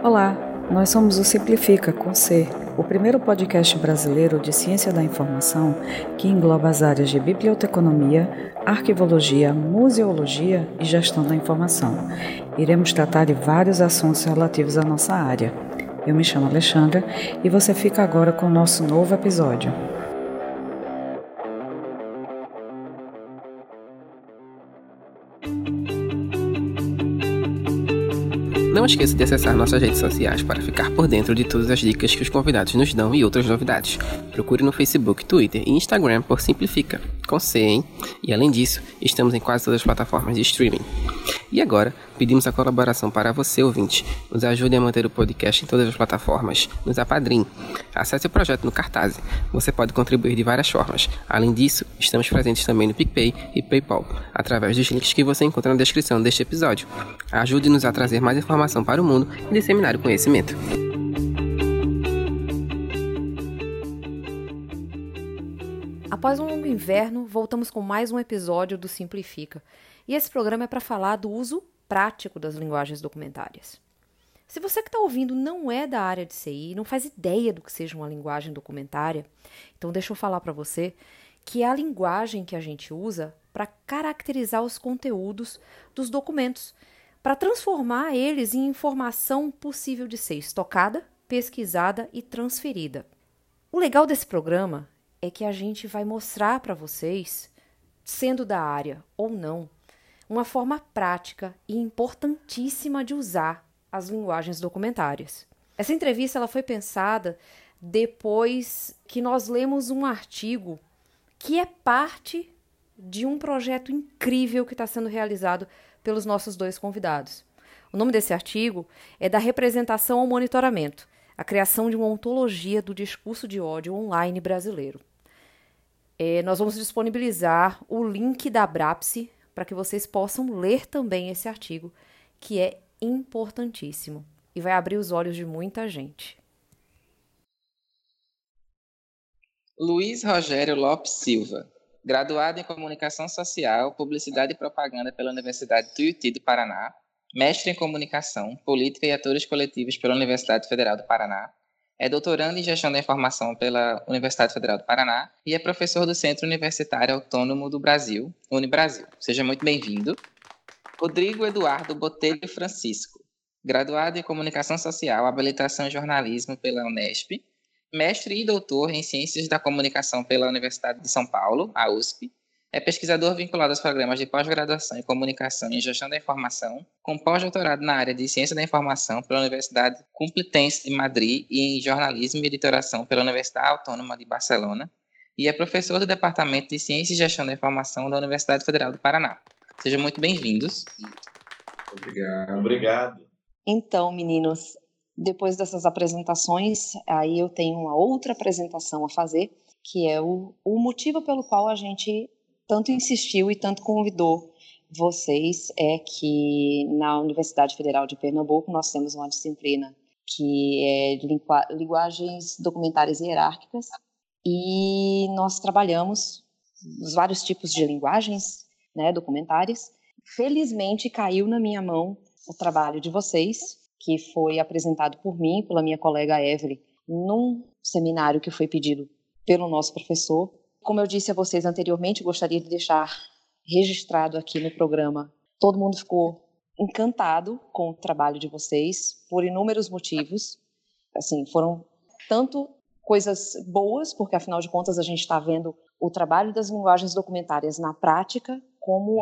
Olá, nós somos o Simplifica com C, o primeiro podcast brasileiro de ciência da informação que engloba as áreas de biblioteconomia, arquivologia, museologia e gestão da informação. Iremos tratar de vários assuntos relativos à nossa área. Eu me chamo Alexandra e você fica agora com o nosso novo episódio. Não esqueça de acessar nossas redes sociais para ficar por dentro de todas as dicas que os convidados nos dão e outras novidades. Procure no Facebook, Twitter e Instagram por Simplifica, com C, hein? E além disso, estamos em quase todas as plataformas de streaming. E agora, pedimos a colaboração para você, ouvinte. Nos ajude a manter o podcast em todas as plataformas. Nos apadrinhe. Acesse o projeto no Cartaz. Você pode contribuir de várias formas. Além disso, estamos presentes também no PicPay e PayPal, através dos links que você encontra na descrição deste episódio. Ajude-nos a trazer mais informação para o mundo e disseminar o conhecimento. Após um longo inverno, voltamos com mais um episódio do Simplifica. E esse programa é para falar do uso prático das linguagens documentárias. Se você que está ouvindo não é da área de CI, não faz ideia do que seja uma linguagem documentária, então deixa eu falar para você que é a linguagem que a gente usa para caracterizar os conteúdos dos documentos, para transformar eles em informação possível de ser estocada, pesquisada e transferida. O legal desse programa é que a gente vai mostrar para vocês, sendo da área ou não, uma forma prática e importantíssima de usar as linguagens documentárias. Essa entrevista ela foi pensada depois que nós lemos um artigo que é parte de um projeto incrível que está sendo realizado pelos nossos dois convidados. O nome desse artigo é da representação ao monitoramento, a criação de uma ontologia do discurso de ódio online brasileiro. É, nós vamos disponibilizar o link da Brapse para que vocês possam ler também esse artigo, que é importantíssimo e vai abrir os olhos de muita gente. Luiz Rogério Lopes Silva, graduado em Comunicação Social, Publicidade e Propaganda pela Universidade Tuiuti do Paraná, mestre em Comunicação, Política e Atores Coletivos pela Universidade Federal do Paraná, é doutorando em Gestão da Informação pela Universidade Federal do Paraná e é professor do Centro Universitário Autônomo do Brasil, Unibrasil. Seja muito bem-vindo. Rodrigo Eduardo Botelho Francisco, graduado em Comunicação Social, Habilitação em Jornalismo pela Unesp, mestre e doutor em Ciências da Comunicação pela Universidade de São Paulo, a USP, é pesquisador vinculado aos programas de pós-graduação em Comunicação e Gestão da Informação, com pós-doutorado na área de Ciência da Informação pela Universidade Complutense de Madrid e em Jornalismo e Editoração pela Universidade Autônoma de Barcelona, e é professor do Departamento de Ciência e Gestão da Informação da Universidade Federal do Paraná. Sejam muito bem-vindos. Obrigado. Obrigado. Então, meninos, depois dessas apresentações, aí eu tenho uma outra apresentação a fazer, que é o, o motivo pelo qual a gente tanto insistiu e tanto convidou vocês é que na Universidade Federal de Pernambuco nós temos uma disciplina que é linguagens documentárias hierárquicas e nós trabalhamos os vários tipos de linguagens né, documentárias. Felizmente caiu na minha mão o trabalho de vocês, que foi apresentado por mim, pela minha colega Evelyn, num seminário que foi pedido pelo nosso professor como eu disse a vocês anteriormente, gostaria de deixar registrado aqui no programa. Todo mundo ficou encantado com o trabalho de vocês por inúmeros motivos. Assim, foram tanto coisas boas, porque afinal de contas a gente está vendo o trabalho das linguagens documentárias na prática, como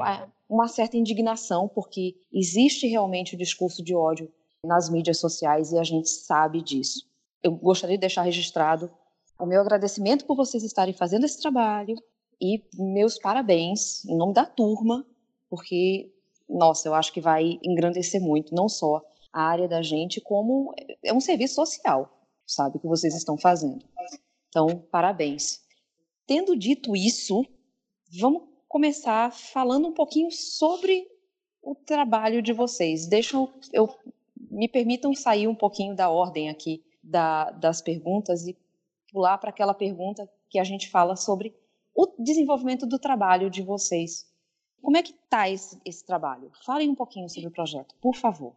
uma certa indignação, porque existe realmente o discurso de ódio nas mídias sociais e a gente sabe disso. Eu gostaria de deixar registrado o meu agradecimento por vocês estarem fazendo esse trabalho e meus parabéns em nome da turma, porque, nossa, eu acho que vai engrandecer muito, não só a área da gente, como é um serviço social, sabe, que vocês estão fazendo. Então, parabéns. Tendo dito isso, vamos começar falando um pouquinho sobre o trabalho de vocês. Deixam eu me permitam sair um pouquinho da ordem aqui da, das perguntas e pular para aquela pergunta que a gente fala sobre o desenvolvimento do trabalho de vocês. Como é que está esse, esse trabalho? Falem um pouquinho sobre o projeto, por favor.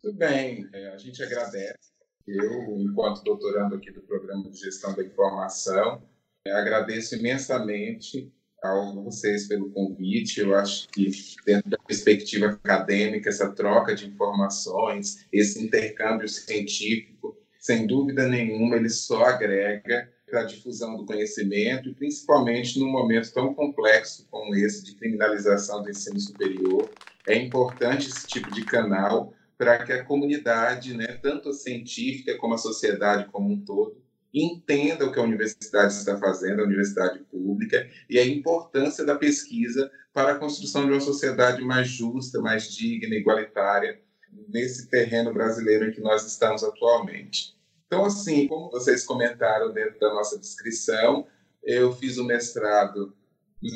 Tudo bem, é, a gente agradece. Eu, enquanto doutorando aqui do Programa de Gestão da Informação, é, agradeço imensamente a vocês pelo convite. Eu acho que, dentro da perspectiva acadêmica, essa troca de informações, esse intercâmbio científico, sem dúvida nenhuma, ele só agrega para a difusão do conhecimento, principalmente num momento tão complexo como esse de criminalização do ensino superior. É importante esse tipo de canal para que a comunidade, né, tanto a científica como a sociedade como um todo, entenda o que a universidade está fazendo, a universidade pública, e a importância da pesquisa para a construção de uma sociedade mais justa, mais digna, igualitária, nesse terreno brasileiro em que nós estamos atualmente. Então, assim, como vocês comentaram dentro da nossa descrição, eu fiz o mestrado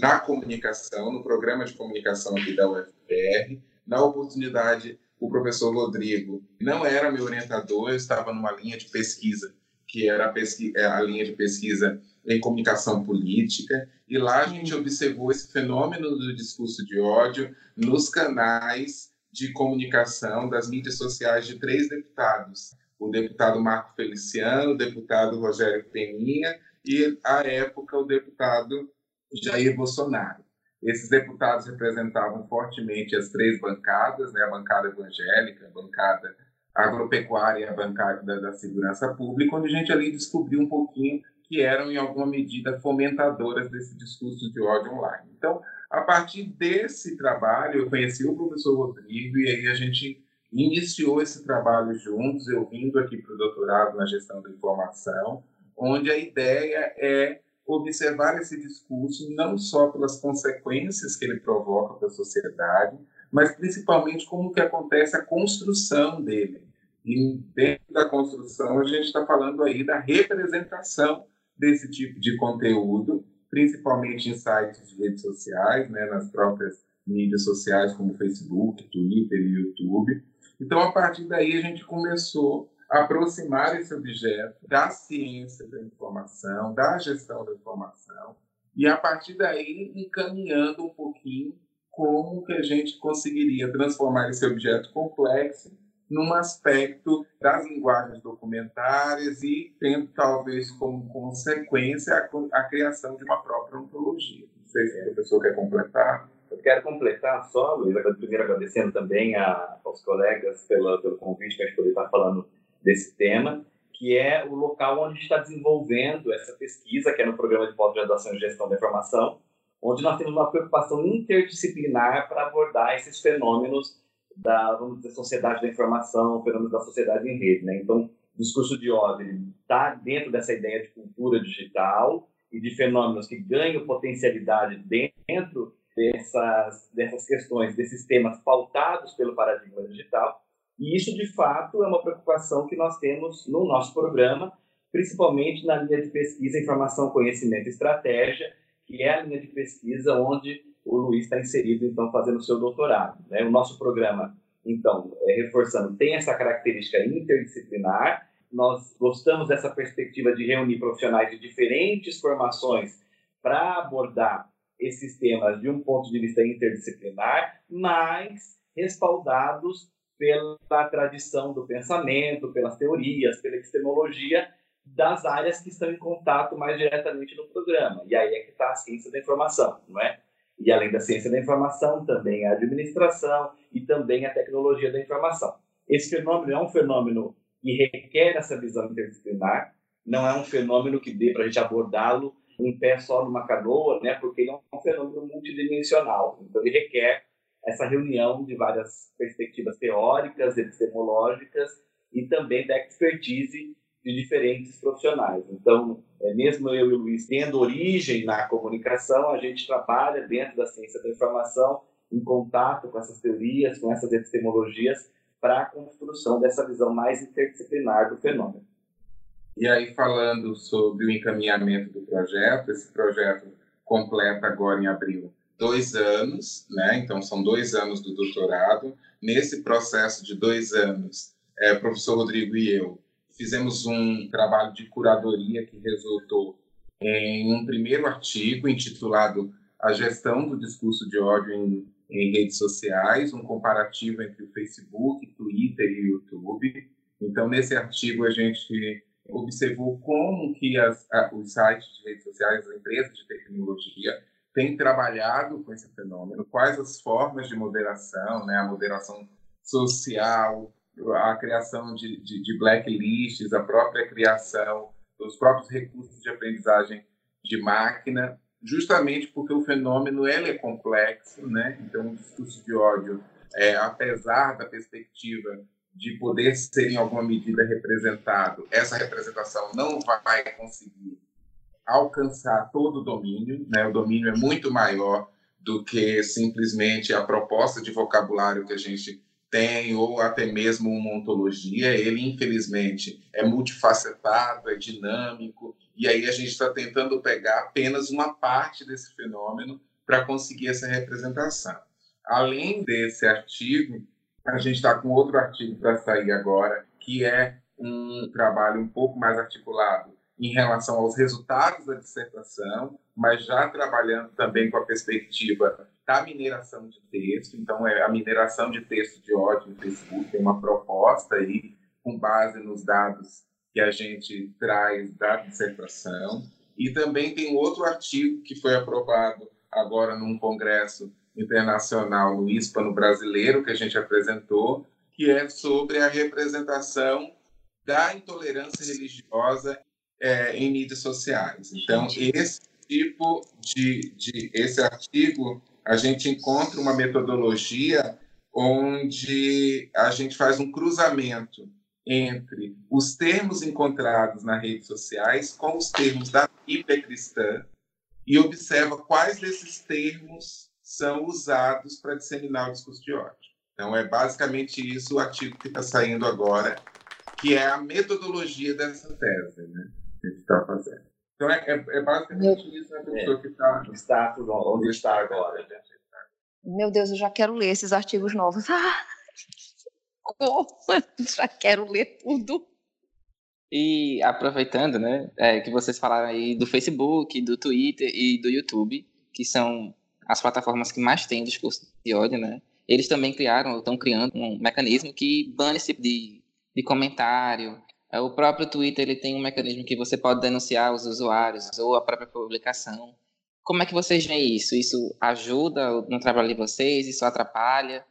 na comunicação, no programa de comunicação aqui da UFPR. Na oportunidade, o professor Rodrigo não era meu orientador, eu estava numa linha de pesquisa, que era a, pesqui a linha de pesquisa em comunicação política, e lá a gente observou esse fenômeno do discurso de ódio nos canais de comunicação das mídias sociais de três deputados o deputado Marco Feliciano, o deputado Rogério Peninha e, à época, o deputado Jair Bolsonaro. Esses deputados representavam fortemente as três bancadas, né, a bancada evangélica, a bancada agropecuária e a bancada da, segurança pública, onde a gente ali descobriu um pouquinho que eram, em alguma medida, fomentadoras desse discurso de ódio online. Então, a partir desse trabalho, eu conheci o professor Rodrigo e aí a gente iniciou esse trabalho juntos, eu vindo aqui para o doutorado na gestão da informação, onde a ideia é observar esse discurso não só pelas consequências que ele provoca para a sociedade, mas principalmente como que acontece a construção dele. E dentro da construção a gente está falando aí da representação desse tipo de conteúdo, principalmente em sites de redes sociais, né, nas próprias mídias sociais como Facebook, Twitter e YouTube, então, a partir daí, a gente começou a aproximar esse objeto da ciência da informação, da gestão da informação, e a partir daí encaminhando um pouquinho como que a gente conseguiria transformar esse objeto complexo num aspecto das linguagens documentárias e tendo talvez como consequência a, a criação de uma própria ontologia. Não sei se o professor quer completar. Eu quero completar só, Luiz, primeiro agradecendo também a, aos colegas pela, pelo convite para a gente poder estar falando desse tema, que é o local onde a gente está desenvolvendo essa pesquisa, que é no programa de pós-graduação em gestão da informação, onde nós temos uma preocupação interdisciplinar para abordar esses fenômenos da, vamos dizer, sociedade da informação, fenômenos da sociedade em rede. Né? Então, o discurso de ódio está dentro dessa ideia de cultura digital e de fenômenos que ganham potencialidade dentro dessas, dessas questões, desses temas pautados pelo paradigma digital. E isso, de fato, é uma preocupação que nós temos no nosso programa, principalmente na linha de pesquisa, informação, conhecimento e estratégia, que é a linha de pesquisa onde o Luiz está inserido, então, fazendo o seu doutorado. Né? O nosso programa, então, é, reforçando, tem essa característica interdisciplinar. Nós gostamos dessa perspectiva de reunir profissionais de diferentes formações para abordar esses temas de um ponto de vista interdisciplinar, mas respaldados pela tradição do pensamento, pelas teorias, pela epistemologia das áreas que estão em contato mais diretamente no programa. E aí é que está a ciência da informação, não é? E além da ciência da informação, também a administração e também a tecnologia da informação. Esse fenômeno é um fenômeno que requer essa visão interdisciplinar, não é um fenômeno que dê para a gente abordá-lo um pé só numa canoa, né? Porque ele é um fenômeno multidimensional. Então, ele requer essa reunião de várias perspectivas teóricas, epistemológicas e também da expertise de diferentes profissionais. Então, é, mesmo eu e o Luiz tendo origem na comunicação, a gente trabalha dentro da ciência da informação, em contato com essas teorias, com essas epistemologias, para a construção dessa visão mais interdisciplinar do fenômeno. E aí, falando sobre o encaminhamento do projeto, esse projeto completa agora em abril dois anos, né? Então, são dois anos do doutorado. Nesse processo de dois anos, é, o professor Rodrigo e eu fizemos um trabalho de curadoria que resultou em um primeiro artigo intitulado A Gestão do Discurso de Ódio em, em redes sociais, um comparativo entre o Facebook, Twitter e YouTube. Então, nesse artigo, a gente observou como que as, a, os sites de redes sociais, as empresas de tecnologia, têm trabalhado com esse fenômeno, quais as formas de moderação, né, a moderação social, a criação de, de, de blacklists, a própria criação dos próprios recursos de aprendizagem de máquina, justamente porque o fenômeno ele é complexo, né? Então, o discurso de ódio, é, apesar da perspectiva de poder ser em alguma medida representado, essa representação não vai conseguir alcançar todo o domínio, né? O domínio é muito maior do que simplesmente a proposta de vocabulário que a gente tem, ou até mesmo uma ontologia. Ele, infelizmente, é multifacetado, é dinâmico, e aí a gente está tentando pegar apenas uma parte desse fenômeno para conseguir essa representação. Além desse artigo, a gente está com outro artigo para sair agora, que é um trabalho um pouco mais articulado em relação aos resultados da dissertação, mas já trabalhando também com a perspectiva da mineração de texto. Então, é a mineração de texto de ódio no Facebook tem uma proposta aí com base nos dados que a gente traz da dissertação. E também tem outro artigo que foi aprovado agora num congresso internacional no hispano brasileiro que a gente apresentou, que é sobre a representação da intolerância religiosa é, em mídias sociais. Então, esse tipo de, de esse artigo a gente encontra uma metodologia onde a gente faz um cruzamento entre os termos encontrados nas redes sociais com os termos da Bíblia cristã e observa quais desses termos são usados para disseminar o discurso de ódio. Então, é basicamente isso o artigo que está saindo agora, que é a metodologia dessa tese né, que a gente está fazendo. Então, é, é, é basicamente Meu... isso, né, pessoa é, que está... O status onde está agora. Né? Meu Deus, eu já quero ler esses artigos novos. Ah! Já quero ler tudo. E aproveitando, né, é, que vocês falaram aí do Facebook, do Twitter e do YouTube, que são as plataformas que mais têm discurso de ódio, né? Eles também criaram, ou estão criando um mecanismo que bane esse tipo de, de comentário. É, o próprio Twitter ele tem um mecanismo que você pode denunciar os usuários ou a própria publicação. Como é que vocês veem isso? Isso ajuda no trabalho de vocês? Isso atrapalha?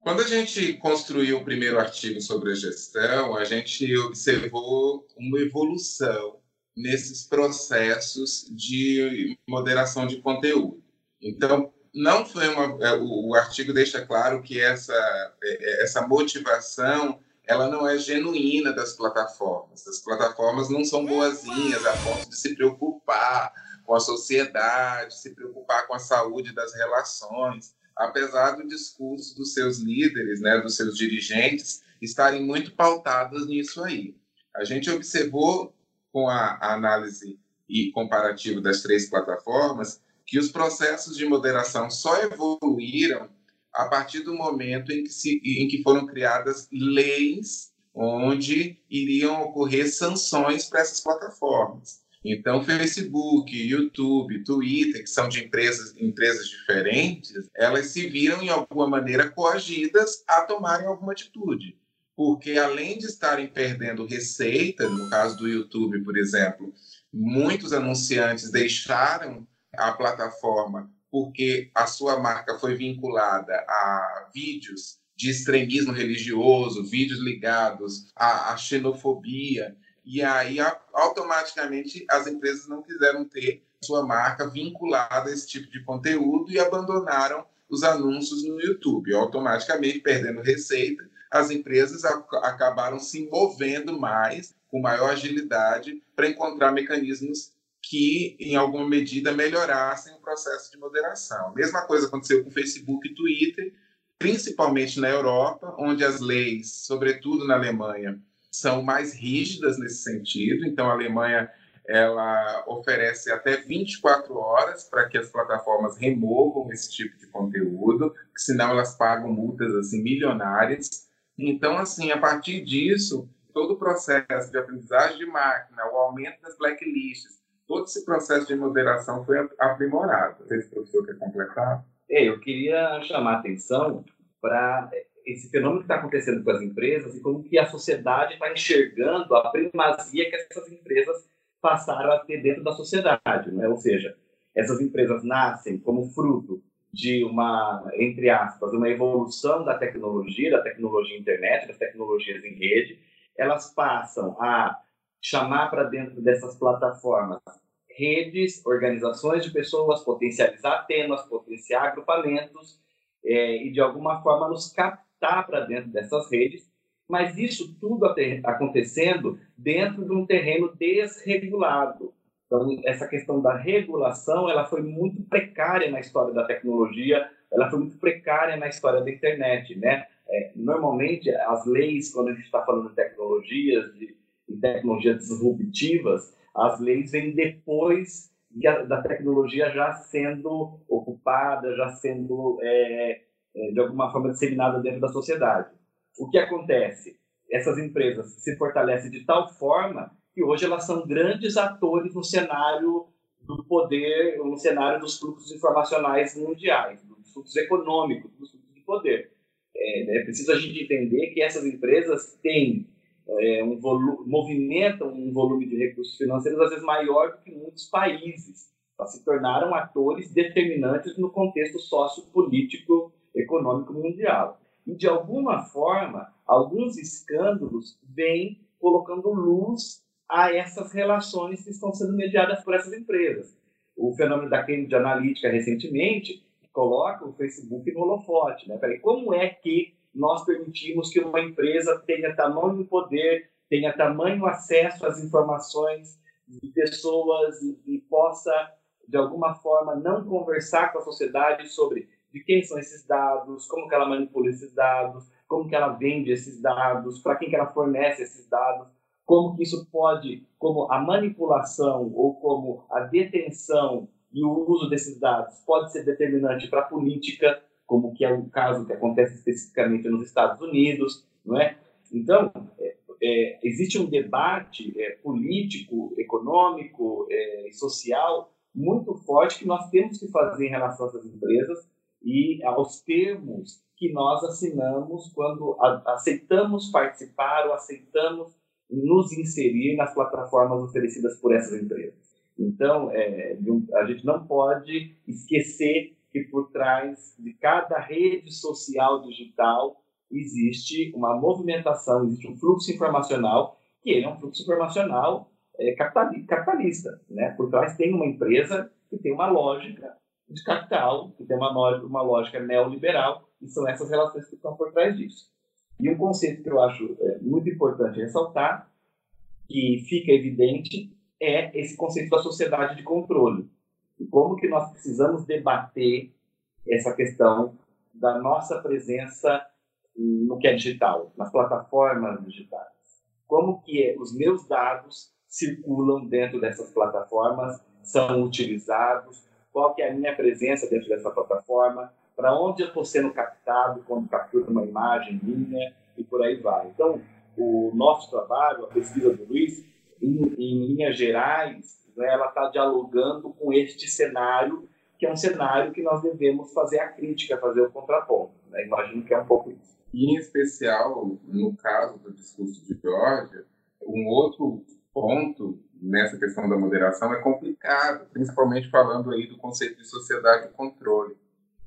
Quando a gente construiu o primeiro artigo sobre a gestão, a gente observou uma evolução nesses processos de moderação de conteúdo. Então, não foi uma, é, o, artigo deixa claro que essa, é, essa motivação ela não é genuína das plataformas. As plataformas não são boazinhas a ponto de se preocupar com a sociedade, se preocupar com a saúde das relações apesar do discurso dos seus líderes, né, dos seus dirigentes, estarem muito pautados nisso aí. A gente observou com a, análise e comparativo das três plataformas que os processos de moderação só evoluíram a partir do momento em que, se, em que foram criadas leis onde iriam ocorrer sanções para essas plataformas. Então, Facebook, YouTube, Twitter, que são de empresas, empresas diferentes, elas se viram, em alguma maneira, coagidas a tomarem alguma atitude. Porque, além de estarem perdendo receita, no caso do YouTube, por exemplo, muitos anunciantes deixaram a plataforma porque a sua marca foi vinculada a vídeos de extremismo religioso, vídeos ligados à, à xenofobia. E aí, automaticamente, as empresas não quiseram ter sua marca vinculada a esse tipo de conteúdo e abandonaram os anúncios no YouTube. Automaticamente, perdendo receita, as empresas acabaram se movendo mais, com maior agilidade, para encontrar mecanismos que, em alguma medida, melhorassem o processo de moderação. A mesma coisa aconteceu com Facebook e Twitter, principalmente na Europa, onde as leis, sobretudo na Alemanha, são mais rígidas nesse sentido. Então, a Alemanha ela oferece até 24 horas para que as plataformas removam esse tipo de conteúdo, senão elas pagam multas assim milionárias. Então, assim, a partir disso, todo o processo de aprendizagem de máquina, o aumento das blacklists, todo esse processo de moderação foi aprimorado. Não sei se o professor quer completar. É, eu queria chamar a atenção para esse fenômeno que está acontecendo com as empresas e como que a sociedade está enxergando a primazia que essas empresas passaram a ter dentro da sociedade, né? Ou seja, essas empresas nascem como fruto de uma, entre aspas, uma evolução da tecnologia, da tecnologia internet, das tecnologias em rede, elas passam a chamar para dentro dessas plataformas redes, organizações de pessoas, potencializar temas, potenciar agrupamentos é, e, de alguma forma, nos captar para dentro dessas redes, mas isso tudo acontecendo dentro de um terreno desregulado. Então, essa questão da regulação ela foi muito precária na história da tecnologia, ela foi muito precária na história da internet. Né? É, normalmente, as leis, quando a gente está falando de tecnologias, de, de tecnologias disruptivas, as leis vêm depois da tecnologia já sendo ocupada, já sendo, é, é, de alguma forma, disseminada dentro da sociedade. O que acontece? Essas empresas se fortalecem de tal forma que hoje elas são grandes atores no cenário do poder, no cenário dos fluxos informacionais mundiais, dos fluxos econômicos, dos fluxos de poder. É, é preciso a gente entender que essas empresas têm é, um movimentam um volume de recursos financeiros às vezes maior do que muitos países. Elas se tornaram atores determinantes no contexto sociopolítico econômico mundial. E, de alguma forma, alguns escândalos vêm colocando luz a essas relações que estão sendo mediadas por essas empresas. O fenômeno da Cambridge Analytica, recentemente, coloca o Facebook no holofote. Né? Peraí, como é que nós permitimos que uma empresa tenha tamanho poder, tenha tamanho acesso às informações de pessoas e, possa, de alguma forma, não conversar com a sociedade sobre de quem são esses dados, como que ela manipula esses dados, como que ela vende esses dados, para quem que ela fornece esses dados, como que isso pode, como a manipulação ou como a detenção e o uso desses dados pode ser determinante para a política como que é o caso que acontece especificamente nos Estados Unidos, não é? Então, é, é, existe um debate é, político, econômico é, e social muito forte que nós temos que fazer em relação a essas empresas e aos termos que nós assinamos quando a, aceitamos participar ou aceitamos nos inserir nas plataformas oferecidas por essas empresas. Então, é, a gente não pode esquecer que por trás de cada rede social digital existe uma movimentação, existe um fluxo informacional, que ele é um fluxo informacional é, capitalista. Né? Por trás tem uma empresa que tem uma lógica de capital, que tem uma, uma lógica neoliberal, e são essas relações que estão por trás disso. E um conceito que eu acho é, muito importante ressaltar, que fica evidente, é esse conceito da sociedade de controle e como que nós precisamos debater essa questão da nossa presença no que é digital, nas plataformas digitais. Como que os meus dados circulam dentro dessas plataformas, são utilizados, qual que é a minha presença dentro dessa plataforma, para onde eu estou sendo captado quando capturo uma imagem minha e por aí vai. Então, o nosso trabalho, a pesquisa do Luiz, em, em linhas gerais, né, ela está dialogando com este cenário, que é um cenário que nós devemos fazer a crítica, fazer o contraponto. Né? Imagino que é um pouco isso. E, em especial, no caso do discurso de Georgia, um outro ponto nessa questão da moderação é complicado, principalmente falando aí do conceito de sociedade de controle,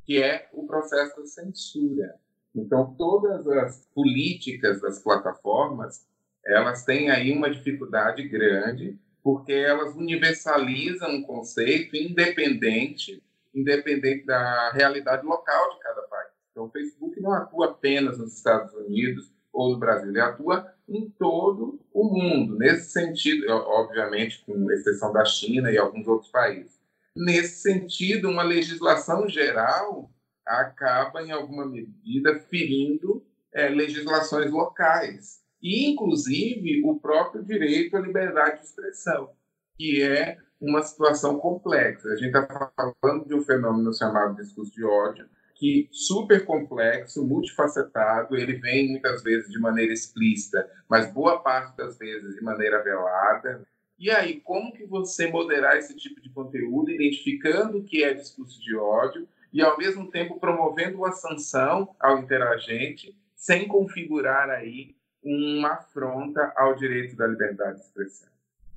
que é o processo da censura. Então, todas as políticas das plataformas, elas têm aí uma dificuldade grande porque elas universalizam um conceito independente, independente da realidade local de cada país. Então, o Facebook não atua apenas nos Estados Unidos ou no Brasil, ele atua em todo o mundo. Nesse sentido, obviamente, com exceção da China e alguns outros países. Nesse sentido, uma legislação geral acaba, em alguma medida, ferindo é, legislações locais e, inclusive, o próprio direito à liberdade de expressão, que é uma situação complexa. A gente está falando de um fenômeno chamado discurso de ódio, que super complexo, multifacetado, ele vem muitas vezes de maneira explícita, mas boa parte das vezes de maneira velada. E aí, como que você moderar esse tipo de conteúdo, identificando o que é discurso de ódio e, ao mesmo tempo, promovendo uma sanção ao interagente, sem configurar aí uma afronta ao direito da liberdade de expressão.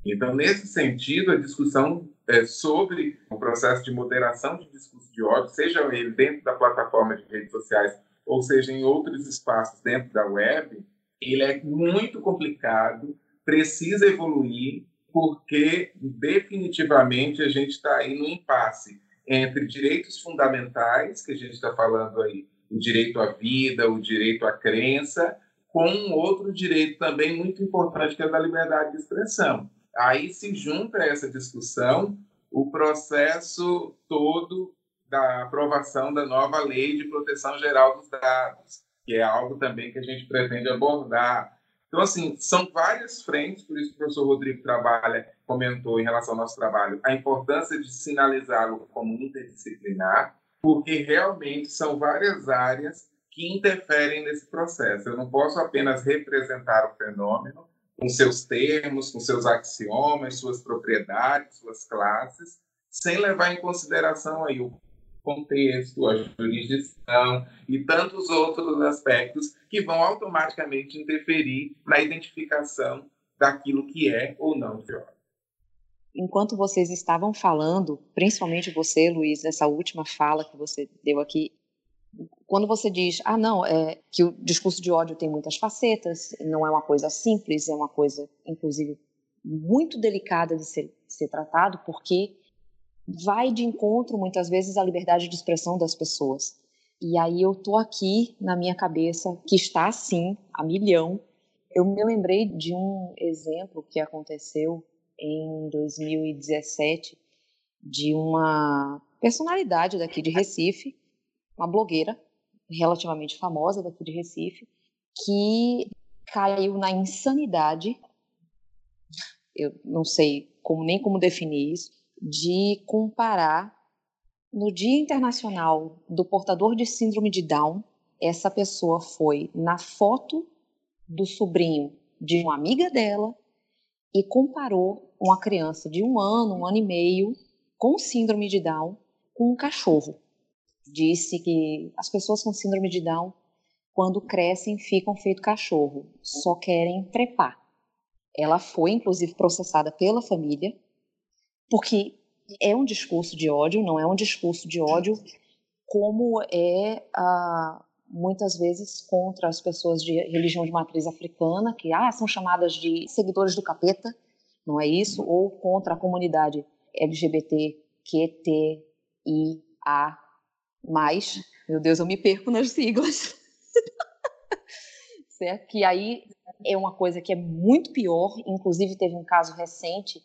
Então, nesse sentido, a discussão é, sobre o processo de moderação de discurso de ódio, seja ele dentro da plataforma de redes sociais ou seja em outros espaços dentro da web, ele é muito complicado, precisa evoluir, porque definitivamente a gente está aí no impasse entre direitos fundamentais, que a gente está falando aí, o direito à vida, o direito à crença, com um outro direito também muito importante, que é da liberdade de expressão. Aí se junta essa discussão o processo todo da aprovação da nova Lei de Proteção Geral dos Dados, que é algo também que a gente pretende abordar. Então, assim, são várias frentes, por isso que o professor Rodrigo trabalha, comentou em relação ao nosso trabalho, a importância de sinalizá-lo como interdisciplinar, porque realmente são várias áreas que interferem nesse processo. Eu não posso apenas representar o fenômeno com seus termos, com seus axiomas, suas propriedades, suas classes, sem levar em consideração aí o contexto, a jurisdição e tantos outros aspectos que vão automaticamente interferir na identificação daquilo que é ou não violado. Enquanto vocês estavam falando, principalmente você, Luiz, nessa última fala que você deu aqui, quando você diz, ah, não, é que o discurso de ódio tem muitas facetas, não é uma coisa simples, é uma coisa, inclusive, muito delicada de ser, ser tratado, porque vai de encontro, muitas vezes, à liberdade de expressão das pessoas. E aí eu tô aqui na minha cabeça, que está assim, a milhão. Eu me lembrei de um exemplo que aconteceu em 2017 de uma personalidade daqui de Recife, uma blogueira relativamente famosa daqui de Recife, que caiu na insanidade, eu não sei como nem como definir isso, de comparar no Dia Internacional do Portador de Síndrome de Down, essa pessoa foi na foto do sobrinho de uma amiga dela e comparou uma criança de um ano, um ano e meio, com síndrome de Down, com um cachorro disse que as pessoas com síndrome de Down, quando crescem, ficam feito cachorro, só querem trepar. Ela foi, inclusive, processada pela família, porque é um discurso de ódio, não é um discurso de ódio como é ah, muitas vezes contra as pessoas de religião de matriz africana, que ah, são chamadas de seguidores do capeta, não é isso? Ou contra a comunidade LGBT, QT, I, A, mas, meu Deus, eu me perco nas siglas. certo? Que aí é uma coisa que é muito pior. Inclusive, teve um caso recente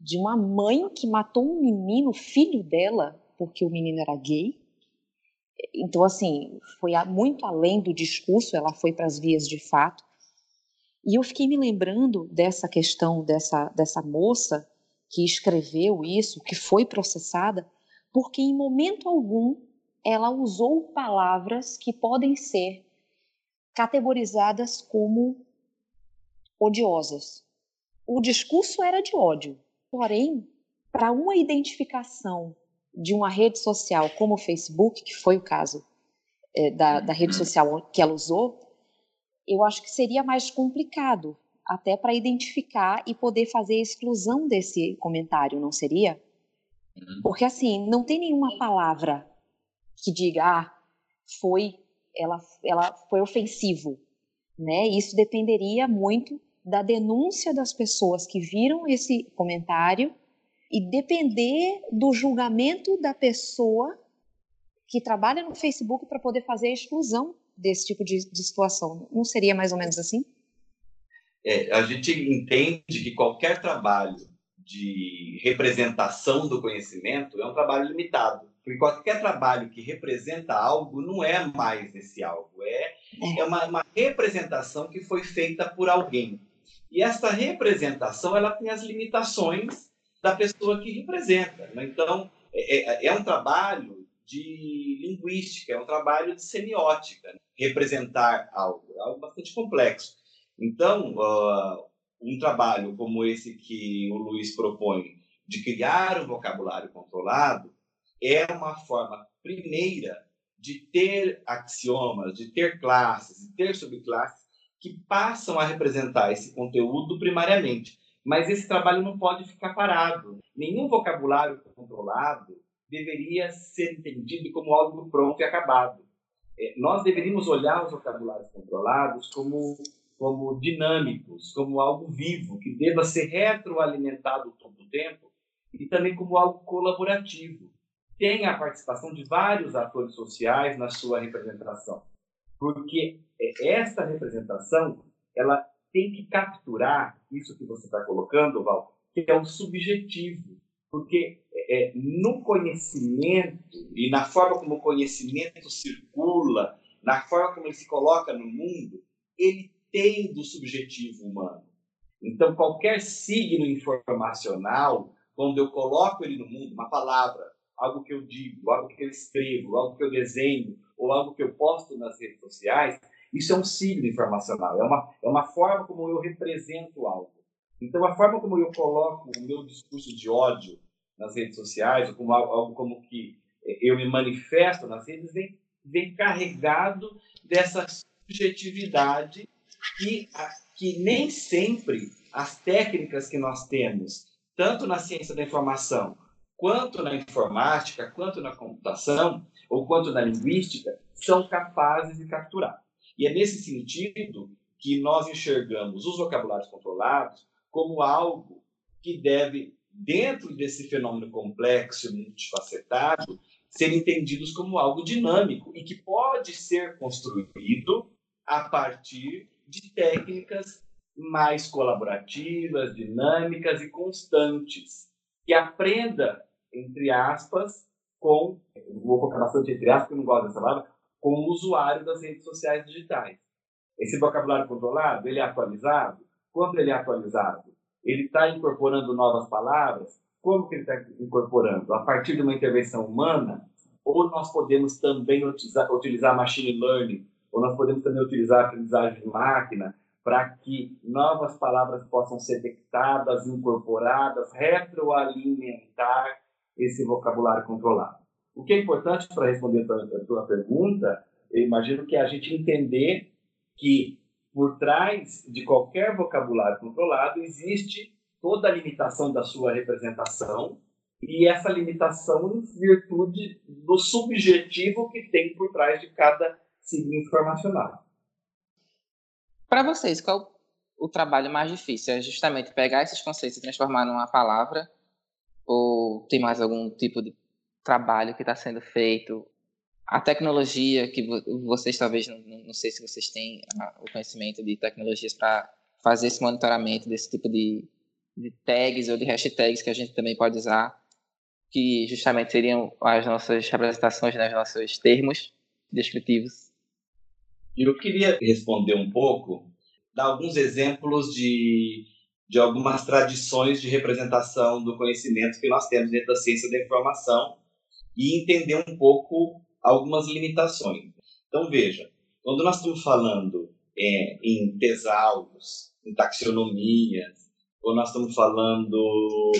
de uma mãe que matou um menino, filho dela, porque o menino era gay. Então, assim, foi muito além do discurso, ela foi para as vias de fato. E eu fiquei me lembrando dessa questão dessa, dessa moça que escreveu isso, que foi processada, porque em momento algum ela usou palavras que podem ser categorizadas como odiosas. O discurso era de ódio, porém, para uma identificação de uma rede social como o Facebook, que foi o caso é, da, da rede social que ela usou, eu acho que seria mais complicado, até para identificar e poder fazer a exclusão desse comentário, não seria? Uhum. Porque assim, não tem nenhuma palavra que diga, ah, foi, ela, ela foi ofensivo, né? Isso dependeria muito da denúncia das pessoas que viram esse comentário e depender do julgamento da pessoa que trabalha no Facebook para poder fazer a exclusão desse tipo de, de situação. Não seria mais ou menos assim? É, a gente entende que qualquer trabalho de representação do conhecimento é um trabalho limitado. Porque qualquer trabalho que representa algo não é mais esse algo, é, é. uma, uma representação que foi feita por alguém. E essa representação ela tem as limitações da pessoa que representa. Né? Então, é, é, é, um trabalho de linguística, é um trabalho de semiótica, né? representar algo, é algo bastante complexo. Então, uh, um trabalho como esse que o Luiz propõe, de criar um vocabulário controlado, é uma forma primeira de ter axiomas, de ter classes, de ter subclasses que passam a representar esse conteúdo primariamente. Mas esse trabalho não pode ficar parado. Nenhum vocabulário controlado deveria ser entendido como algo pronto e acabado. É, nós deveríamos olhar os vocabulários controlados como, como dinâmicos, como algo vivo, que deva ser retroalimentado todo o tempo, e também como algo colaborativo. Tem a participação de vários atores sociais na sua representação, porque é, esta representação ela tem que capturar isso que você está colocando, Val, que é o subjetivo, porque é, no conhecimento e na forma como o conhecimento circula, na forma como ele se coloca no mundo, ele tem do subjetivo humano. Então, qualquer signo informacional, quando eu coloco ele no mundo, uma palavra, algo que eu digo, algo que eu escrevo, algo que eu desenho, ou algo que eu posto nas redes sociais, isso é um signo informacional, é uma, é uma forma como eu represento algo. Então, a forma como eu coloco o meu discurso de ódio nas redes sociais, ou como algo como que eu me manifesto nas redes, vem, vem carregado dessa subjetividade que, que nem sempre as técnicas que nós temos, tanto na ciência da informação, quanto na informática, quanto na computação, ou quanto na linguística, são capazes de capturar. E é nesse sentido que nós enxergamos os vocabulários controlados como algo que deve dentro desse fenômeno complexo, multifacetado, ser entendidos como algo dinâmico e que pode ser construído a partir de técnicas mais colaborativas, dinâmicas e constantes, que aprenda, entre aspas, com, vou colocar bastante entre aspas, porque eu não gosto dessa palavra, com o usuário das redes sociais digitais. Esse vocabulário controlado, ele é atualizado? Quando ele é atualizado? Ele está incorporando novas palavras? Como que ele está incorporando? A partir de uma intervenção humana? Ou nós podemos também utilizar, utilizar machine learning? Ou nós podemos também utilizar aprendizagem de máquina para que novas palavras possam ser detectadas, incorporadas, retroalimentar esse vocabulário controlado? O que é importante para responder a tua pergunta, eu imagino que é a gente entender que por trás de qualquer vocabulário controlado existe toda a limitação da sua representação e essa limitação em virtude do subjetivo que tem por trás de cada signo informacional. Para vocês, qual o trabalho mais difícil? É justamente pegar esses conceitos e transformar numa palavra? Tem mais algum tipo de trabalho que está sendo feito? a tecnologia que vocês talvez não, não sei se vocês têm o conhecimento de tecnologias para fazer esse monitoramento desse tipo de, de tags ou de hashtags que a gente também pode usar, que justamente seriam as nossas representações, né, os nossos termos descritivos. Eu queria responder um pouco, dar alguns exemplos de, de algumas tradições de representação do conhecimento que nós temos dentro da ciência da informação e entender um pouco algumas limitações. Então, veja, quando nós estamos falando é, em tesauros, em taxonomias, ou nós estamos falando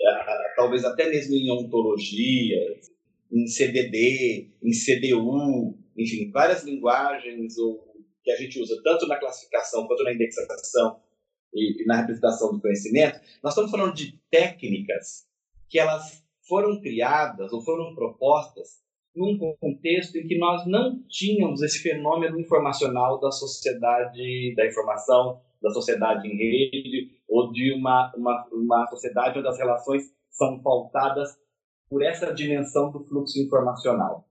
é, talvez até mesmo em ontologias, em CDD, em CDU, enfim, várias linguagens ou, que a gente usa tanto na classificação quanto na indexação e, na representação do conhecimento, nós estamos falando de técnicas que elas foram criadas ou foram propostas num contexto em que nós não tínhamos esse fenômeno informacional da sociedade da informação, da sociedade em rede, ou de uma, uma, uma sociedade onde as relações são pautadas por essa dimensão do fluxo informacional.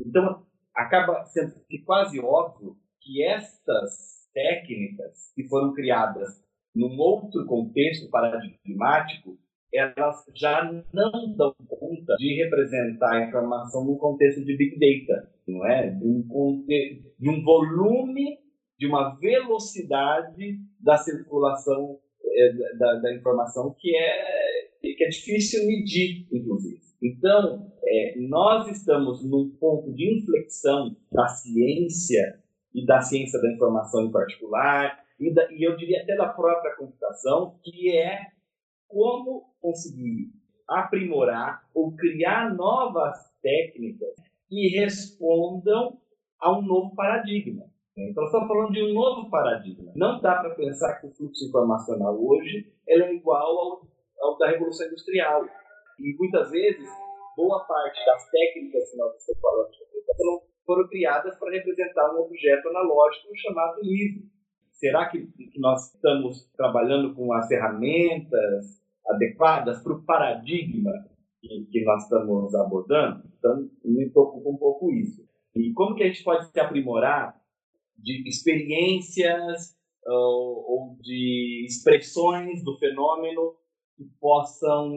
Então, acaba sendo quase óbvio que estas técnicas que foram criadas num outro contexto paradigmático elas já não dão conta de representar a informação no contexto de Big Data, não é? De um, de um volume, de uma velocidade da circulação é, da, da, informação que é, que é difícil medir, inclusive. Então, é, nós estamos num ponto de inflexão da ciência e da ciência da informação em particular, e, da, e eu diria até da própria computação, que é como conseguir aprimorar ou criar novas técnicas que respondam a um novo paradigma. Então, estamos falando de um novo paradigma. Não dá para pensar que o fluxo informacional hoje é igual ao, ao, da Revolução Industrial. E muitas vezes, boa parte das técnicas que nós estamos falando de foram criadas para representar um objeto analógico chamado livro. Será que, que nós estamos trabalhando com as ferramentas adequadas para o paradigma que, que, nós estamos abordando? Então, me preocupa um pouco isso. E como que a gente pode se aprimorar de experiências ou, ou de expressões do fenômeno que possam,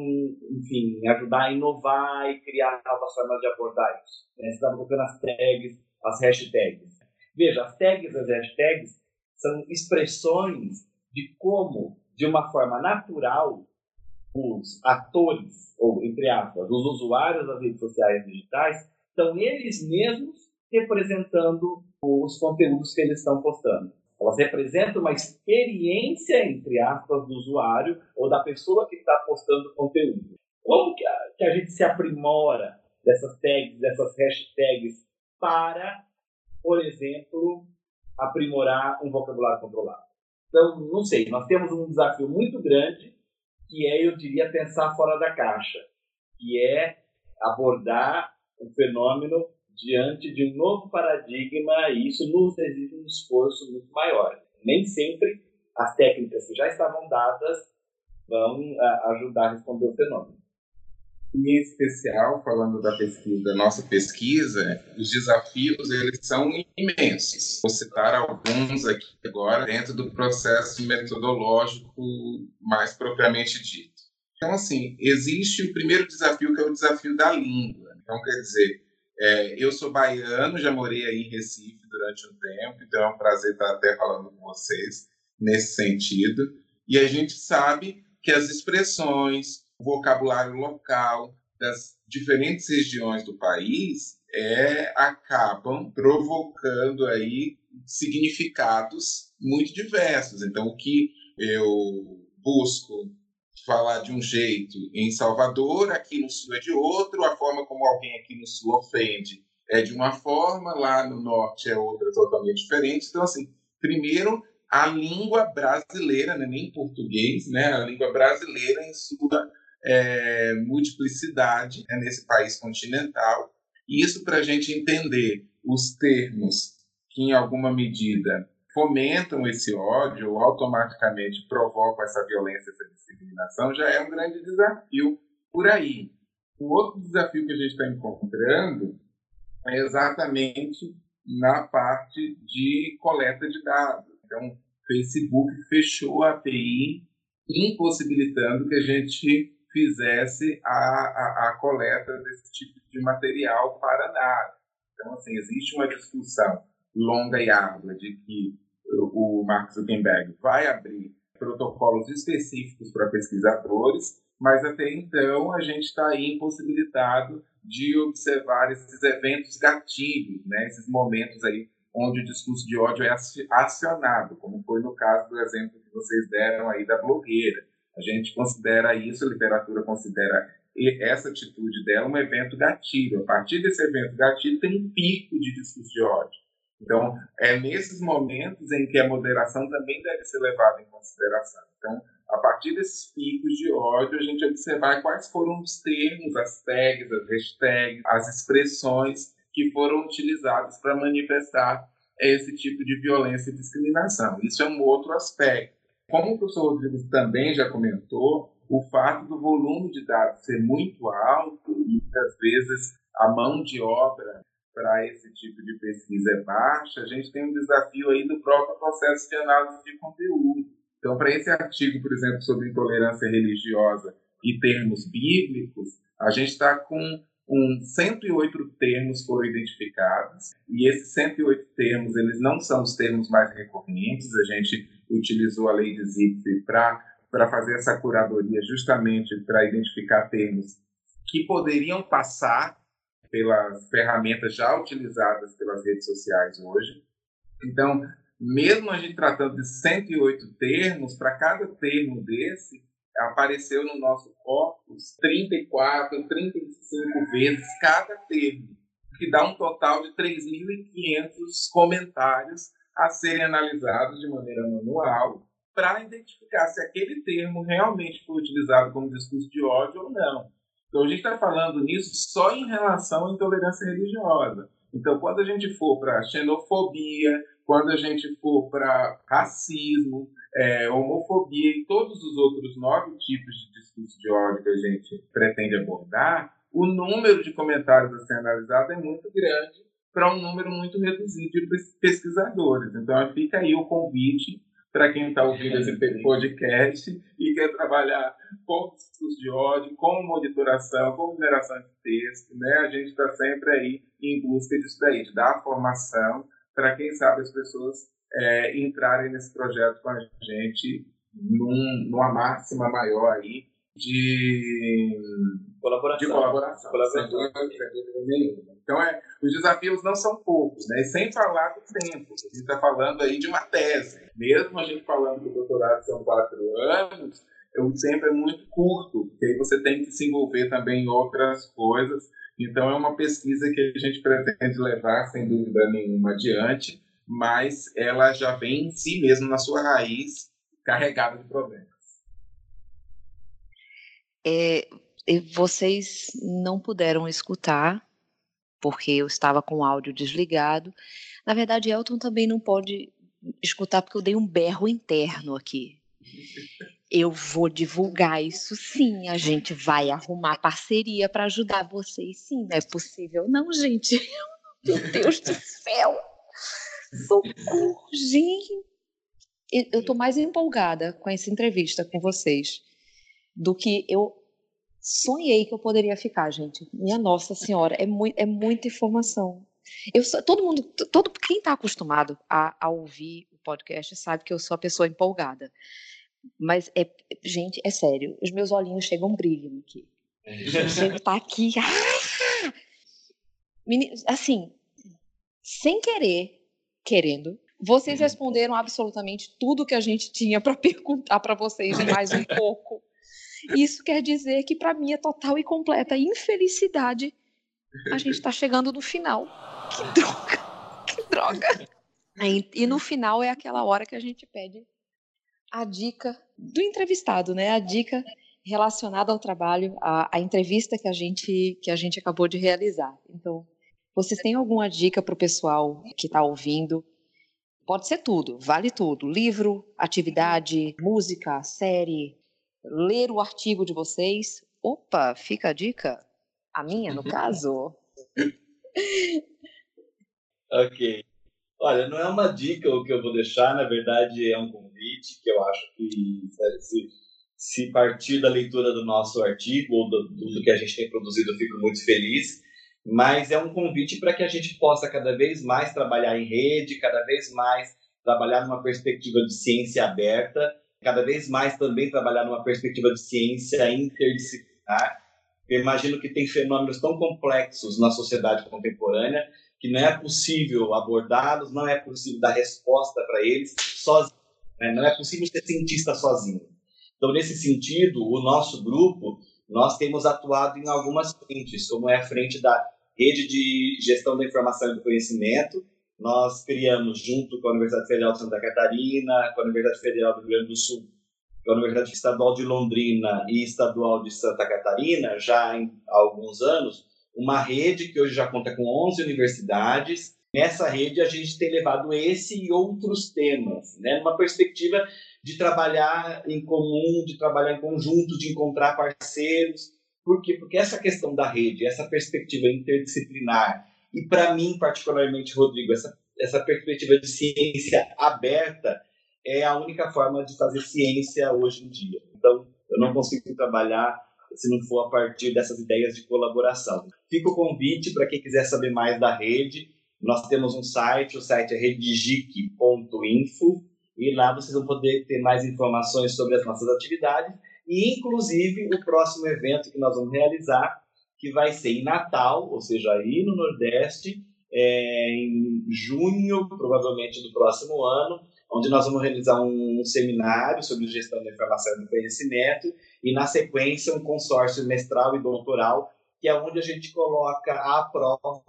enfim, ajudar a inovar e criar novas formas de abordar isso. Né? Você está colocando as tags, as hashtags. Veja, as tags, as hashtags são expressões de como, de uma forma natural, os atores, ou entre aspas, os usuários das redes sociais digitais, estão eles mesmos representando os conteúdos que eles estão postando. Elas representam uma experiência, entre aspas, do usuário ou da pessoa que está postando conteúdo. Como que a, que a gente se aprimora dessas tags, dessas hashtags para, por exemplo, aprimorar um vocabulário controlado? Então, não sei, nós temos um desafio muito grande que é, eu diria, pensar fora da caixa, que é abordar o fenômeno diante de um novo paradigma e isso nos exige um esforço muito maior. Nem sempre as técnicas que já estavam dadas vão ajudar a responder o fenômeno. Em especial, falando da pesquisa, da nossa pesquisa, os desafios eles são imensos. Vou citar alguns aqui agora dentro do processo metodológico mais propriamente dito. Então, assim, existe o primeiro desafio que é o desafio da língua. Então, quer dizer, é, eu sou baiano, já morei aí em Recife durante um tempo, então é um prazer estar até falando com vocês nesse sentido. E a gente sabe que as expressões, o vocabulário local das diferentes regiões do país é, acabam provocando aí significados muito diversos. Então, o que eu busco falar de um jeito em Salvador, aqui no Sul é de outro, a forma como alguém aqui no Sul ofende é de uma forma, lá no Norte é outra totalmente diferente. Então, assim, primeiro, a língua brasileira, né, nem português, né, a língua brasileira em sua é, multiplicidade né, nesse país continental. Isso para a gente entender os termos que, em alguma medida, fomentam esse ódio ou automaticamente provocam essa violência, essa discriminação, já é um grande desafio por aí. O outro desafio que a gente está encontrando é exatamente na parte de coleta de dados. Então, o Facebook fechou a API, impossibilitando que a gente fizesse a, a, a coleta desse tipo de material para dados. Então, assim, existe uma discussão longa e árdua de que o Mark Zuckerberg vai abrir protocolos específicos para pesquisadores, mas até então a gente está impossibilitado de observar esses eventos gatilhos, né? esses momentos aí onde o discurso de ódio é acionado, como foi no caso do exemplo que vocês deram aí da blogueira. A gente considera isso, a literatura considera essa atitude dela um evento gatilho. A partir desse evento gatilho tem um pico de discurso de ódio. Então, é nesses momentos em que a moderação também deve ser levada em consideração. Então, a partir desses picos de ódio, a gente observar quais foram os termos, as tags, as hashtags, as expressões que foram utilizadas para manifestar esse tipo de violência e discriminação. Isso é um outro aspecto. Como o professor Rodrigo também já comentou, o fato do volume de dados ser muito alto e muitas vezes a mão de obra para esse tipo de pesquisa é baixa, a gente tem um desafio aí do próprio processo de análise de conteúdo. Então, para esse artigo, por exemplo, sobre intolerância religiosa e termos bíblicos, a gente está com um 108 termos foram identificados e esses 108 termos eles não são os termos mais recorrentes. A gente utilizou a lei de Zipf para para fazer essa curadoria justamente para identificar termos que poderiam passar pelas ferramentas já utilizadas pelas redes sociais hoje. Então, mesmo a gente tratando de 108 termos, para cada termo desse, apareceu no nosso corpus 34, 35 vezes cada termo, que dá um total de 3.500 comentários a serem analisados de maneira manual para identificar se aquele termo realmente foi utilizado como discurso de ódio ou não. Então, a gente está falando nisso só em relação à intolerância religiosa. Então, quando a gente for para xenofobia, quando a gente for para racismo, é, homofobia e todos os outros nove tipos de discurso de ódio que a gente pretende abordar, o número de comentários a ser analisado é muito grande para um número muito reduzido de pesquisadores. Então, fica aí o convite para quem está ouvindo esse podcast e quer trabalhar com discurso de ódio, com monitoração, com mineração de texto, né? A gente está sempre aí em busca disso daí, de dar formação para quem sabe as pessoas é, entrarem nesse projeto com a gente num, numa máxima maior aí de colaboração. De colaboração, colaboração. Então, é, os desafios não são poucos, né? E sem falar do tempo. A gente está falando aí de uma tese. Mesmo a gente falando que o doutorado são quatro anos, o tempo é muito curto, porque aí você tem que se envolver também em outras coisas. Então, é uma pesquisa que a gente pretende levar, sem dúvida nenhuma, adiante, mas ela já vem em si mesmo, na sua raiz, carregada de problemas. É, vocês não puderam escutar, porque eu estava com o áudio desligado. Na verdade, Elton também não pode escutar, porque eu dei um berro interno aqui. Eu vou divulgar isso sim. A gente vai arrumar parceria para ajudar vocês sim. Não é possível, não, gente. Meu Deus do céu! Socorro, gente! Eu estou mais empolgada com essa entrevista com vocês do que eu sonhei que eu poderia ficar, gente. Minha Nossa Senhora, é, mu é muita informação. Eu sou, todo mundo, todo quem está acostumado a, a, ouvir o podcast sabe que eu sou a pessoa empolgada. Mas é, gente, é sério, os meus olhinhos chegam brilho aqui. Chego tá aqui, ah! assim, sem querer, querendo, vocês uhum. responderam absolutamente tudo que a gente tinha para perguntar para vocês e mais um pouco. Isso quer dizer que, para mim, é total e completa infelicidade. A gente está chegando no final. Que droga! Que droga! E no final é aquela hora que a gente pede a dica do entrevistado, né? A dica relacionada ao trabalho, a, a entrevista que a gente que a gente acabou de realizar. Então, vocês têm alguma dica para o pessoal que está ouvindo? Pode ser tudo, vale tudo: livro, atividade, música, série, ler o artigo de vocês. Opa, fica a dica. A minha, no caso. ok. Olha, não é uma dica o que eu vou deixar, na verdade é um convite que eu acho que se, se partir da leitura do nosso artigo ou do, do que a gente tem produzido, eu fico muito feliz. Mas é um convite para que a gente possa cada vez mais trabalhar em rede, cada vez mais trabalhar numa perspectiva de ciência aberta cada vez mais também trabalhar numa perspectiva de ciência interdisciplinar. Eu imagino que tem fenômenos tão complexos na sociedade contemporânea que não é possível abordá-los, não é possível dar resposta para eles sozinho. Né? Não é possível ser cientista sozinho. Então, nesse sentido, o nosso grupo, nós temos atuado em algumas frentes, como é a frente da rede de gestão da informação e do conhecimento, nós criamos, junto com a Universidade Federal de Santa Catarina, com a Universidade Federal do Rio Grande do Sul, com a Universidade Estadual de Londrina e Estadual de Santa Catarina, já há alguns anos, uma rede que hoje já conta com 11 universidades. Nessa rede, a gente tem levado esse e outros temas, né? numa perspectiva de trabalhar em comum, de trabalhar em conjunto, de encontrar parceiros. Por quê? Porque essa questão da rede, essa perspectiva interdisciplinar, e para mim, particularmente, Rodrigo, essa, essa perspectiva de ciência aberta é a única forma de fazer ciência hoje em dia. Então, eu não consigo trabalhar se não for a partir dessas ideias de colaboração. Fica o convite para quem quiser saber mais da rede. Nós temos um site, o site é redigic.info, e lá vocês vão poder ter mais informações sobre as nossas atividades e, inclusive, o próximo evento que nós vamos realizar, que vai ser em Natal, ou seja, aí no Nordeste, é, em junho, provavelmente do próximo ano, onde nós vamos realizar um, seminário sobre gestão da informação e do conhecimento e, na sequência, um consórcio mestral e doutoral, que é onde a gente coloca à prova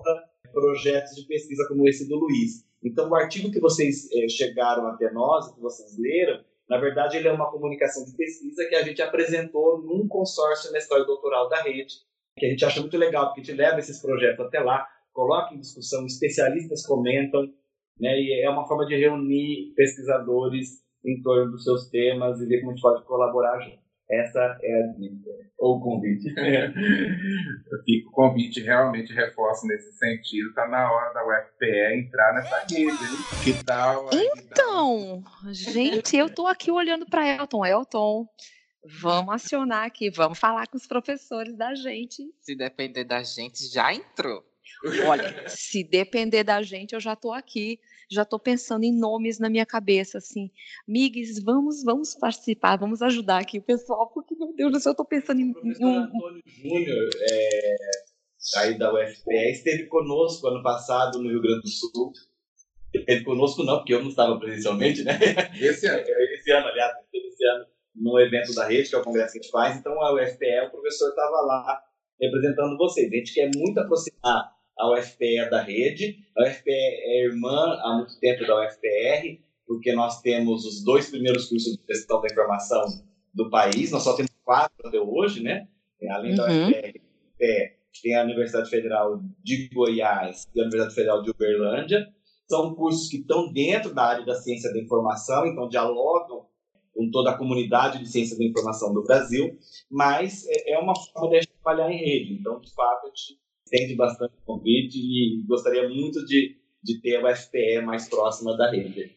projetos de pesquisa como esse do Luiz. Então, o artigo que vocês eh, chegaram até nós, que vocês leram, na verdade, ele é uma comunicação de pesquisa que a gente apresentou num consórcio mestral e doutoral da rede, que a gente acha muito legal, porque a gente leva esses projetos até lá, coloca em discussão, especialistas comentam, né, e é uma forma de reunir pesquisadores em torno dos seus temas e ver como a gente pode colaborar junto. Essa é a ou o convite. Fica o convite realmente reforça nesse sentido. Está na hora da UFPE entrar nessa rede, hein? Que tal? Então, gente, eu estou aqui olhando para Elton. Elton, vamos acionar aqui, vamos falar com os professores da gente. Se depender da gente, já entrou. Olha, se depender da gente, eu já estou aqui, já estou pensando em nomes na minha cabeça, assim. Migues, vamos, vamos participar, vamos ajudar aqui o pessoal, porque, meu Deus do céu, eu estou pensando em. O professor um... Antônio Júnior, é, aí da UFPE, esteve conosco ano passado no Rio Grande do Sul. Esteve conosco, não, porque eu não estava presencialmente, né? Esse ano. Esse ano, aliás, esse ano, no evento da rede, que é o congresso que a gente faz. Então, a UFPE, o professor estava lá representando vocês. A gente quer muito aproximar a UFPE é da rede. A UFPE é irmã há muito tempo da UFPR, porque nós temos os dois primeiros cursos de gestão da informação do país, nós só temos quatro até hoje, né? Além da uhum. UFPR, tem a Universidade Federal de Goiás e a Universidade Federal de Uberlândia. São cursos que estão dentro da área da ciência da informação, então dialogam com toda a comunidade de ciência da informação do Brasil, mas é, é uma forma de a trabalhar em rede. Então, de fato, a gente estende bastante o convite e gostaria muito de, de ter a UFPE mais próxima da rede.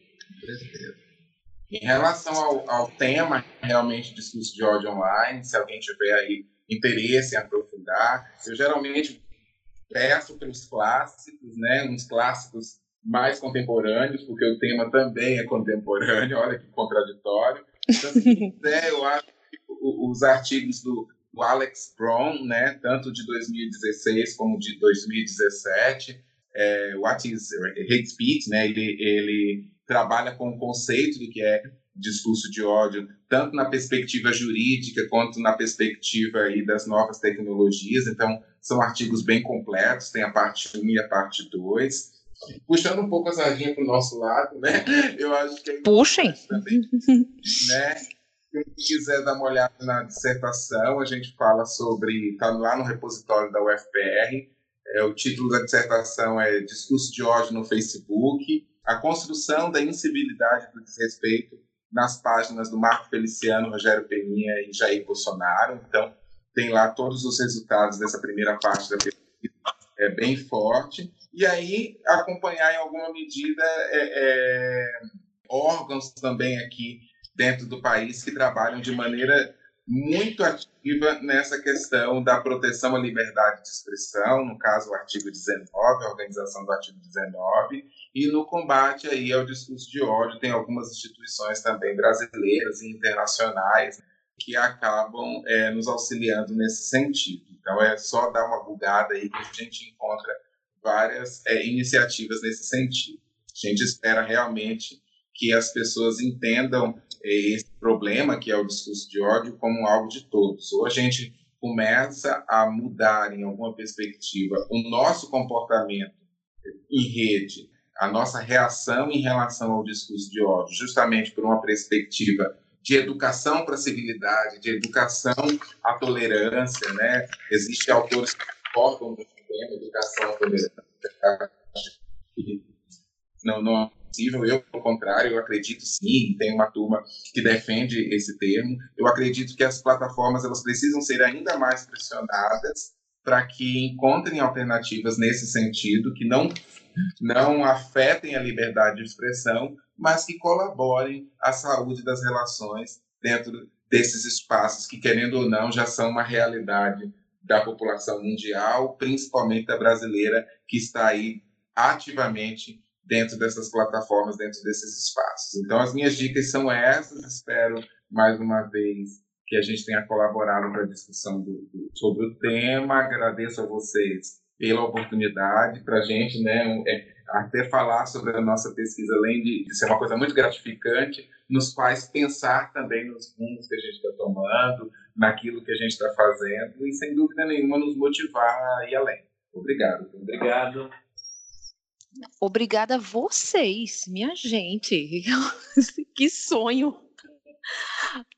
Em relação ao, ao tema, realmente, discurso de ódio online, se alguém tiver aí interesse em aprofundar, eu geralmente peço pelos clássicos, né, uns clássicos mais contemporâneos, porque o tema também é contemporâneo, olha que contraditório. Então, quiser, eu acho que os artigos do o Alex Brown, né, tanto de 2016 como de 2017. É, What is Hate Speech, né, ele, ele trabalha com o conceito do que é discurso de ódio, tanto na perspectiva jurídica quanto na perspectiva aí das novas tecnologias. Então, são artigos bem completos, tem a parte 1 e a parte 2. Puxando um pouco a sardinha para o nosso lado, né? Eu acho que é Puxem! Também, né? Quem quiser dar uma olhada na dissertação, a gente fala sobre. Está lá no repositório da UFPR. É, o título da dissertação é Discurso de ódio no Facebook: A construção da incivilidade do desrespeito nas páginas do Marco Feliciano, Rogério Peninha e Jair Bolsonaro. Então, tem lá todos os resultados dessa primeira parte da pesquisa. É bem forte. E aí, acompanhar em alguma medida é, é, órgãos também aqui dentro do país que trabalham de maneira muito ativa nessa questão da proteção à liberdade de expressão, no caso o artigo 19, a organização do artigo 19, e no combate aí ao discurso de ódio, tem algumas instituições também brasileiras e internacionais que acabam é, nos auxiliando nesse sentido. Então é só dar uma bugada aí que a gente encontra várias é, iniciativas nesse sentido. A gente espera realmente que as pessoas entendam eh, esse problema, que é o discurso de ódio, como algo de todos. Ou a gente começa a mudar, em alguma perspectiva, o nosso comportamento em rede, a nossa reação em relação ao discurso de ódio, justamente por uma perspectiva de educação para a civilidade, de educação à tolerância, né? Existem autores que portam educação à tolerância. Não, não possível. Eu, pelo contrário, eu acredito sim, tem uma turma que defende esse termo. Eu acredito que as plataformas elas precisam ser ainda mais pressionadas para que encontrem alternativas nesse sentido, que não, não afetem a liberdade de expressão, mas que colaborem à saúde das relações dentro desses espaços que, querendo ou não, já são uma realidade da população mundial, principalmente da brasileira, que está aí ativamente dentro dessas plataformas, dentro desses espaços. Então, as minhas dicas são essas. Espero, mais uma vez, que a gente tenha colaborado para a discussão do, do, sobre o tema. Agradeço a vocês pela oportunidade para a gente, né? É, até falar sobre a nossa pesquisa, além de, de ser uma coisa muito gratificante, nos faz pensar também nos rumos que a gente está tomando, naquilo que a gente está fazendo e, sem dúvida nenhuma, nos motivar a ir além. Obrigado. Obrigado. Obrigada a vocês, minha gente. que sonho.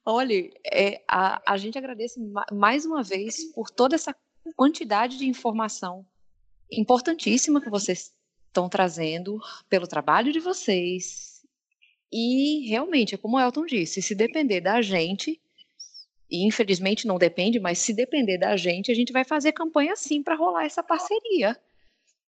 Olha, é, a, a gente agradece mais uma vez por toda essa quantidade de informação importantíssima que vocês estão trazendo pelo trabalho de vocês. E realmente, é como o Elton disse, se depender da gente, e infelizmente não depende, mas se depender da gente, a gente vai fazer campanha sim para rolar essa parceria.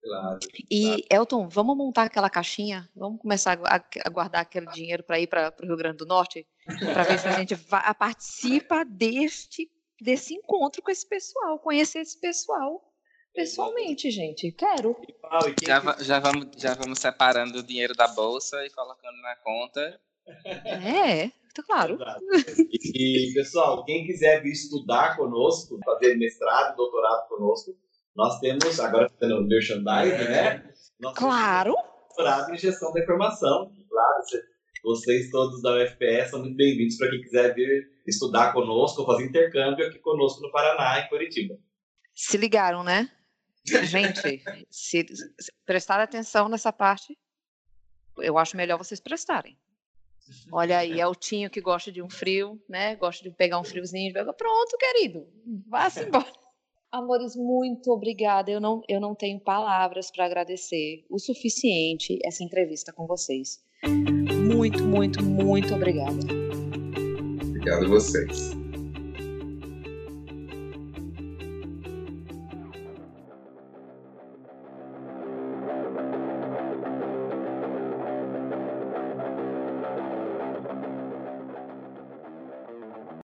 Claro, e, claro. Elton, vamos montar aquela caixinha? Vamos começar a, a guardar aquele dinheiro para ir para o Rio Grande do Norte? Para ver se a gente vai, participa deste, desse encontro com esse pessoal, conhecer esse pessoal pessoalmente, gente. Quero. Já, já, vamos, já vamos separando o dinheiro da bolsa e colocando na conta. É, claro. E, pessoal, quem quiser vir estudar conosco, fazer mestrado, doutorado conosco, nós temos, agora fazendo merchandising, né? Nós claro. doutorado em gestão da informação. Claro, vocês todos da UFPS são muito bem-vindos para quem quiser vir estudar conosco, fazer intercâmbio aqui conosco no Paraná, em Curitiba. Se ligaram, né? Gente, se, se prestar atenção nessa parte, eu acho melhor vocês prestarem. Olha aí, é o Tinho que gosta de um frio, né? Gosta de pegar um friozinho. Pronto, querido, vá-se embora. Amores, muito obrigada. Eu não, eu não tenho palavras para agradecer o suficiente essa entrevista com vocês. Muito, muito, muito obrigada. Obrigado a vocês.